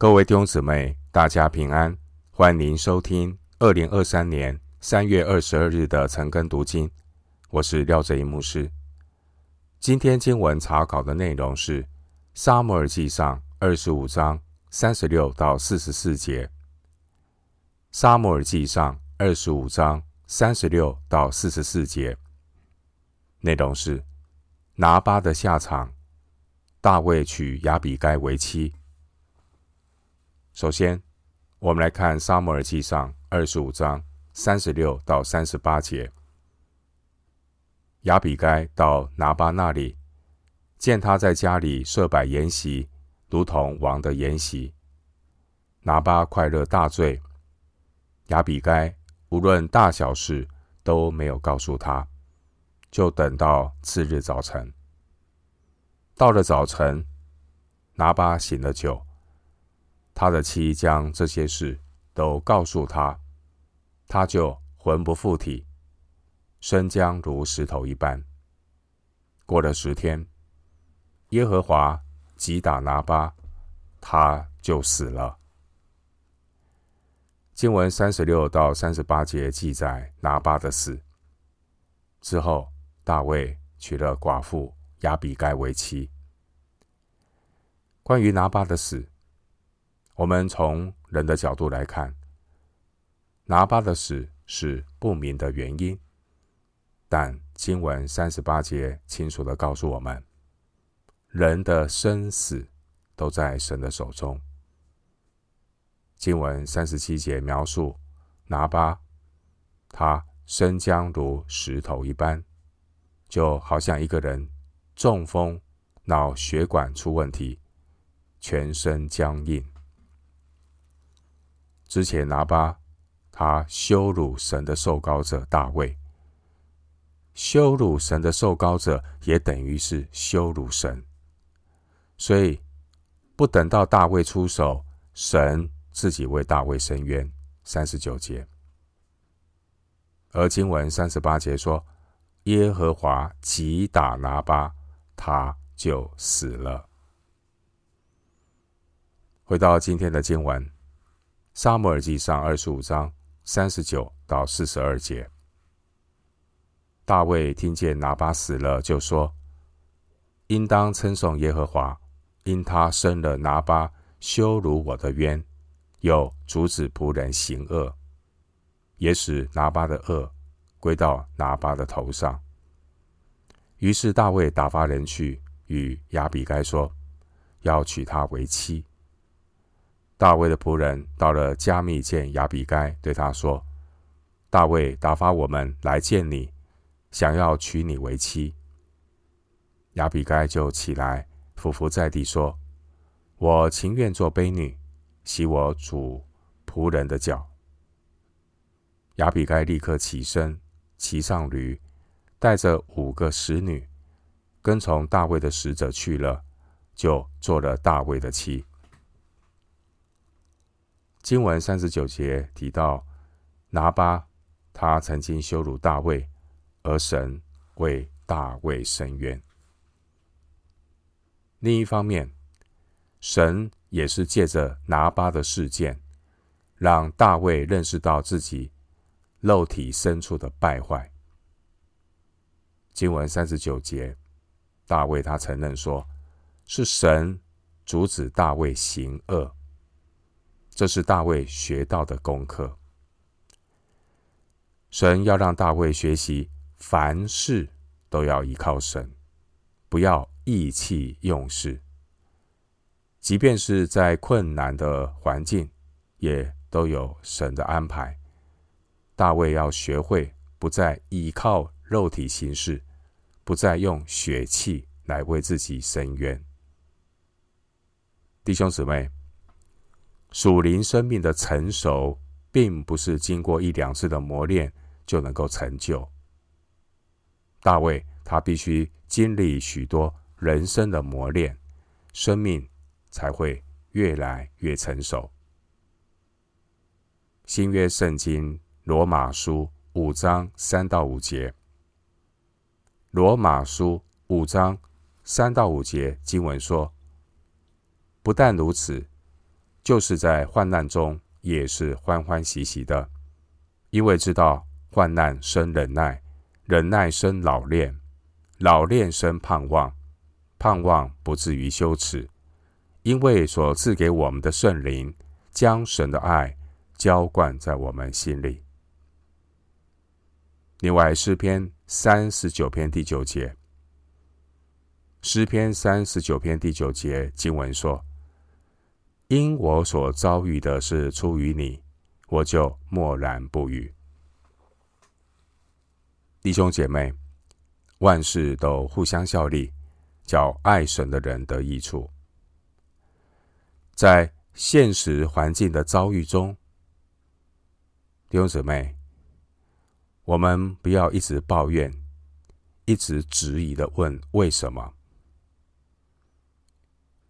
各位弟兄姊妹，大家平安，欢迎收听二零二三年三月二十二日的晨更读经。我是廖哲一牧师。今天经文查考的内容是《撒母耳记上》二十五章三十六到四十四节，《撒母耳记上》二十五章三十六到四十四节，内容是拿八的下场。大卫娶亚比该为妻。首先，我们来看《撒母耳记上》二十五章三十六到三十八节。亚比该到拿巴那里，见他在家里设摆筵席，如同王的筵席。拿巴快乐大醉。亚比该无论大小事都没有告诉他，就等到次日早晨。到了早晨，拿巴醒了酒，他的妻将这些事都告诉他，他就魂不附体，身僵如石头一般。过了十天，耶和华击打拿巴，他就死了。经文三十六到三十八节记载拿巴的死之后，大卫娶了寡妇。亚比该为妻。关于拿巴的死，我们从人的角度来看，拿巴的死是不明的原因。但经文三十八节清楚地告诉我们，人的生死都在神的手中。经文三十七节描述拿巴，他身僵如石头一般，就好像一个人。中风，脑血管出问题，全身僵硬。之前拿八，他羞辱神的受膏者大卫，羞辱神的受膏者也等于是羞辱神，所以不等到大卫出手，神自己为大卫伸冤。三十九节，而经文三十八节说，耶和华击打拿八。他就死了。回到今天的经文，《撒母耳记上》二十五章三十九到四十二节。大卫听见拿巴死了，就说：“应当称颂耶和华，因他伸了拿巴羞辱我的冤，又阻止仆人行恶，也使拿巴的恶归到拿巴的头上。”于是大卫打发人去与亚比该说，要娶她为妻。大卫的仆人到了加密见亚比该，对他说：“大卫打发我们来见你，想要娶你为妻。”亚比该就起来，俯伏在地说：“我情愿做卑女，洗我主仆人的脚。”亚比该立刻起身，骑上驴。带着五个使女，跟从大卫的使者去了，就做了大卫的妻。经文三十九节提到拿巴，他曾经羞辱大卫，而神为大卫伸冤。另一方面，神也是借着拿巴的事件，让大卫认识到自己肉体深处的败坏。经文三十九节，大卫他承认说，是神阻止大卫行恶，这是大卫学到的功课。神要让大卫学习，凡事都要依靠神，不要意气用事，即便是在困难的环境，也都有神的安排。大卫要学会不再依靠肉体行事。不再用血气来为自己伸冤，弟兄姊妹，属灵生命的成熟，并不是经过一两次的磨练就能够成就。大卫他必须经历许多人生的磨练，生命才会越来越成熟。新约圣经罗马书五章三到五节。罗马书五章三到五节经文说：“不但如此，就是在患难中也是欢欢喜喜的，因为知道患难生忍耐，忍耐生老练，老练生盼望，盼望不至于羞耻，因为所赐给我们的圣灵将神的爱浇灌在我们心里。另外，诗篇三十九篇第九节，诗篇三十九篇第九节经文说。因我所遭遇的是出于你，我就默然不语。弟兄姐妹，万事都互相效力，叫爱神的人得益处。在现实环境的遭遇中，弟兄姊妹，我们不要一直抱怨，一直质疑的问为什么。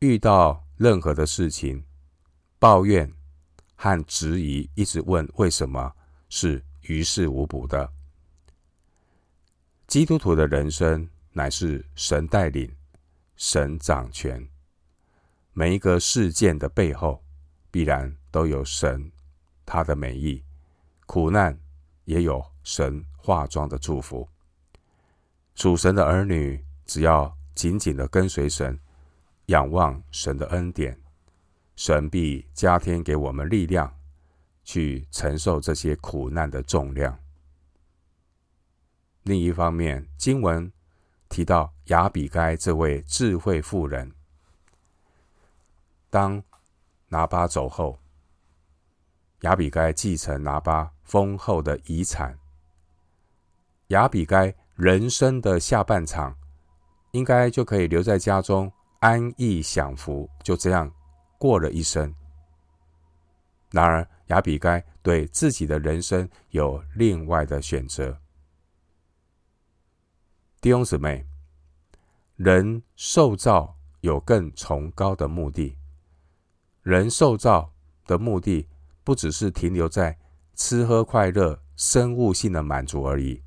遇到。任何的事情，抱怨和质疑，一直问为什么，是于事无补的。基督徒的人生乃是神带领、神掌权，每一个事件的背后，必然都有神他的美意，苦难也有神化妆的祝福。属神的儿女，只要紧紧的跟随神。仰望神的恩典，神必加添给我们力量，去承受这些苦难的重量。另一方面，经文提到雅比该这位智慧妇人，当拿巴走后，雅比该继承拿巴丰厚的遗产。雅比该人生的下半场，应该就可以留在家中。安逸享福，就这样过了一生。然而，亚比该对自己的人生有另外的选择。弟兄姊妹，人受造有更崇高的目的。人受造的目的，不只是停留在吃喝快乐、生物性的满足而已。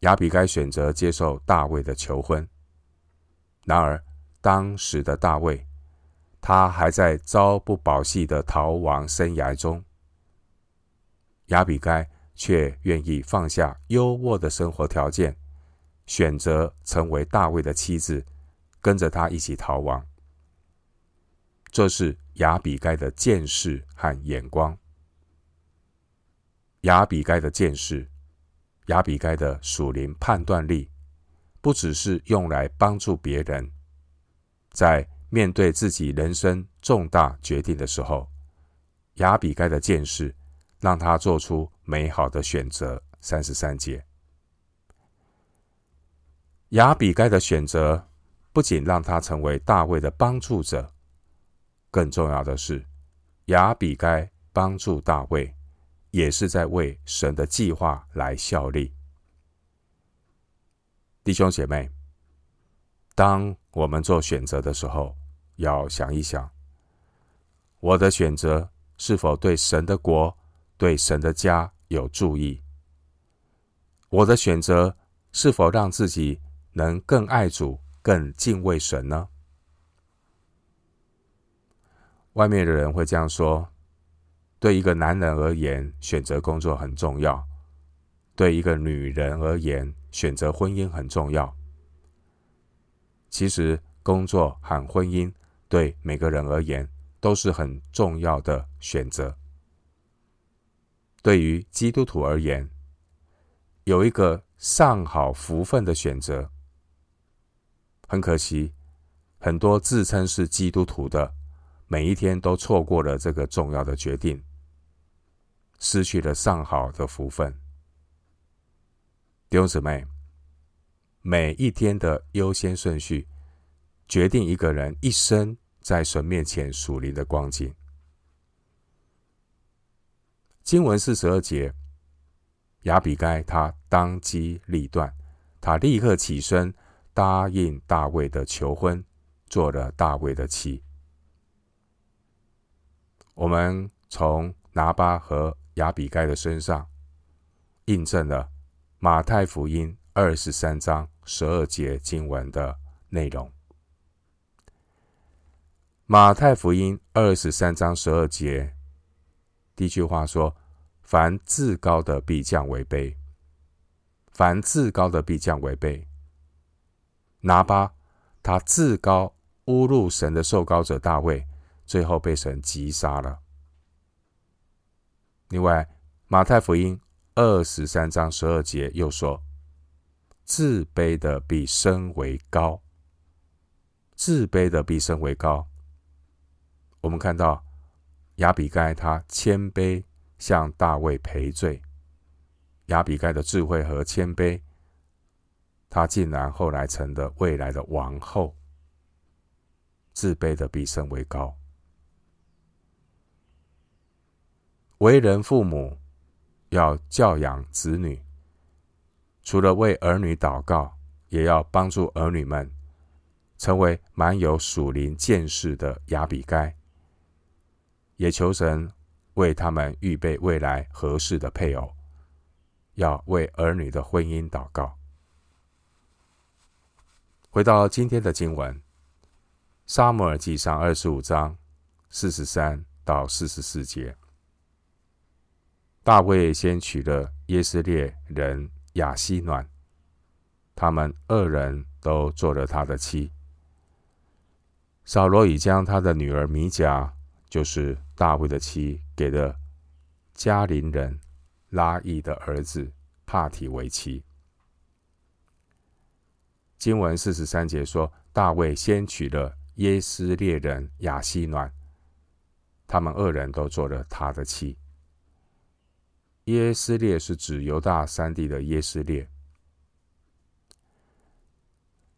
亚比该选择接受大卫的求婚。然而，当时的大卫，他还在朝不保夕的逃亡生涯中。亚比该却愿意放下优渥的生活条件，选择成为大卫的妻子，跟着他一起逃亡。这是亚比该的见识和眼光。亚比该的见识，亚比该的属灵判断力。不只是用来帮助别人，在面对自己人生重大决定的时候，亚比该的见识让他做出美好的选择。三十三节，亚比该的选择不仅让他成为大卫的帮助者，更重要的是，亚比该帮助大卫，也是在为神的计划来效力。弟兄姐妹，当我们做选择的时候，要想一想：我的选择是否对神的国、对神的家有助益？我的选择是否让自己能更爱主、更敬畏神呢？外面的人会这样说：对一个男人而言，选择工作很重要；对一个女人而言，选择婚姻很重要。其实，工作和婚姻对每个人而言都是很重要的选择。对于基督徒而言，有一个上好福分的选择。很可惜，很多自称是基督徒的，每一天都错过了这个重要的决定，失去了上好的福分。弟兄姊妹，每一天的优先顺序，决定一个人一生在神面前属灵的光景。经文四十二节，亚比该他当机立断，他立刻起身答应大卫的求婚，做了大卫的妻。我们从拿巴和亚比该的身上印证了。马太福音二十三章十二节经文的内容，马太福音二十三章十二节，第一句话说：“凡至高的必降为卑，凡至高的必降为卑。”拿巴他至高侮辱神的受高者大卫，最后被神击杀了。另外，马太福音二十三章十二节又说：“自卑的必升为高，自卑的必升为高。”我们看到亚比该，他谦卑向大卫赔罪。亚比该的智慧和谦卑，他竟然后来成了未来的王后。自卑的必升为高。为人父母要教养子女，除了为儿女祷告，也要帮助儿女们成为满有属灵见识的亚比该。也求神为他们预备未来合适的配偶，要为儿女的婚姻祷告。回到今天的经文，《撒母耳记上》二十五章四十三到四十四节，大卫先娶了耶斯列人雅西暖，他们二人都做了他的妻。扫罗已将他的女儿米甲，就是大卫的妻，给了加林人拉亿的儿子帕提为妻。经文四十三节说，大卫先娶了耶斯列人雅西暖，他们二人都做了他的妻。耶斯列是指犹大三地的耶斯列。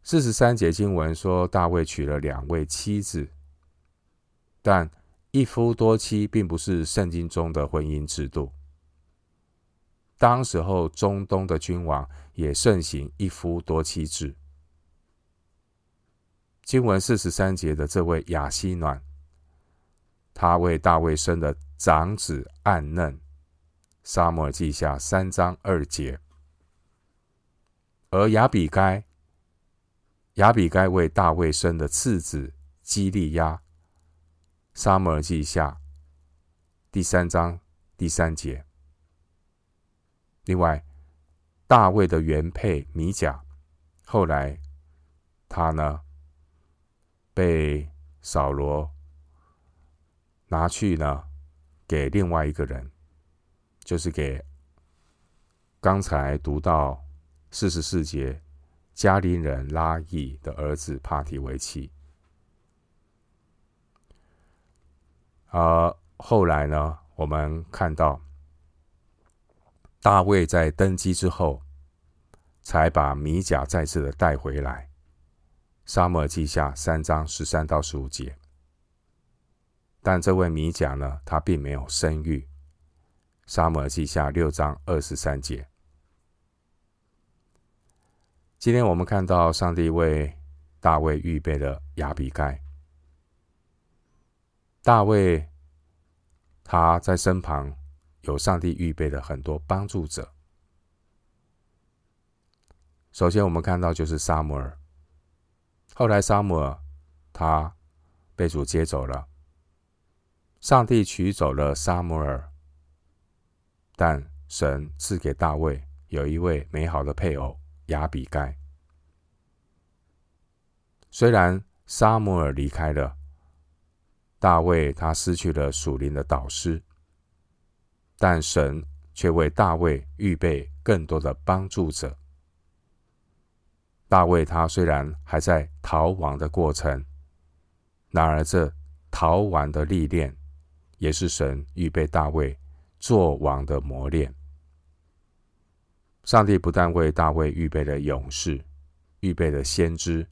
四十三节经文说，大卫娶了两位妻子，但一夫多妻并不是圣经中的婚姻制度。当时候中东的君王也盛行一夫多妻制。经文四十三节的这位亚希暖，他为大卫生的长子暗嫩，撒母耳记下三章二节。而亚比该，亚比该为大卫生的次子基利押。撒母耳记下第三章第三节。另外，大卫的原配米甲，后来他呢被扫罗拿去呢给另外一个人，就是给刚才读到四十四节加林人拉亿的儿子帕提为妻。而后来呢，我们看到大卫在登基之后，才把米甲再次的带回来。撒母耳记下三章十三到十五节。但这位米甲呢，他并没有生育。撒母耳记下六章二十三节。今天我们看到上帝为大卫预备了亚比盖。大卫，他在身旁有上帝预备的很多帮助者。首先，我们看到就是撒母耳。后来，撒母耳他被主接走了，上帝取走了撒母耳，但神赐给大卫有一位美好的配偶亚比盖。虽然撒母耳离开了。大卫他失去了属灵的导师，但神却为大卫预备更多的帮助者。大卫他虽然还在逃亡的过程，然而这逃亡的历练，也是神预备大卫做王的磨练。上帝不但为大卫预备了勇士，预备了先知，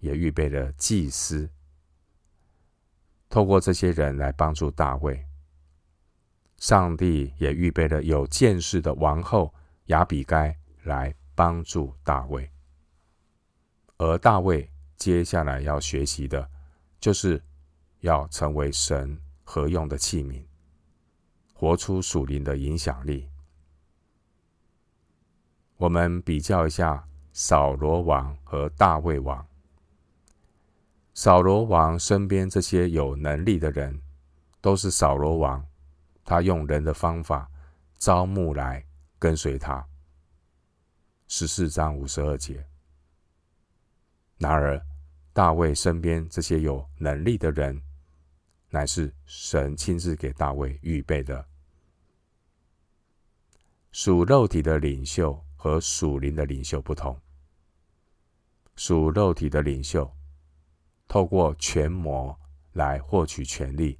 也预备了祭司。透过这些人来帮助大卫，上帝也预备了有见识的王后亚比该来帮助大卫。而大卫接下来要学习的，就是要成为神合用的器皿，活出属灵的影响力。我们比较一下扫罗王和大卫王。扫罗王身边这些有能力的人，都是扫罗王他用人的方法招募来跟随他。十四章五十二节。然而，大卫身边这些有能力的人，乃是神亲自给大卫预备的。属肉体的领袖和属灵的领袖不同。属肉体的领袖，透过权谋来获取权力、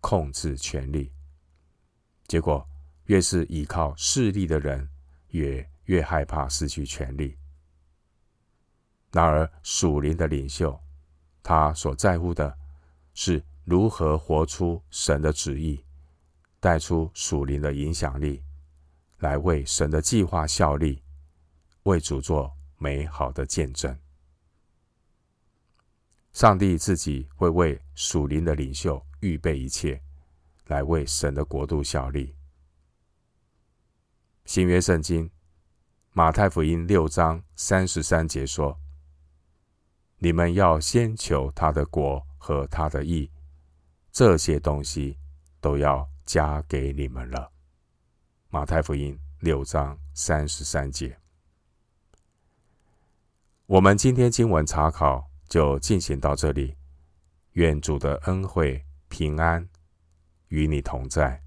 控制权力，结果越是依靠势力的人，越越害怕失去权力。然而属灵的领袖，他所在乎的是如何活出神的旨意，带出属灵的影响力，来为神的计划效力，为主做美好的见证。上帝自己会为属灵的领袖预备一切，来为神的国度效力。新约圣经马太福音六章三十三节说：“你们要先求他的国和他的义，这些东西都要加给你们了。”马太福音六章三十三节。我们今天经文查考。就进行到这里，愿主的恩惠平安与你同在。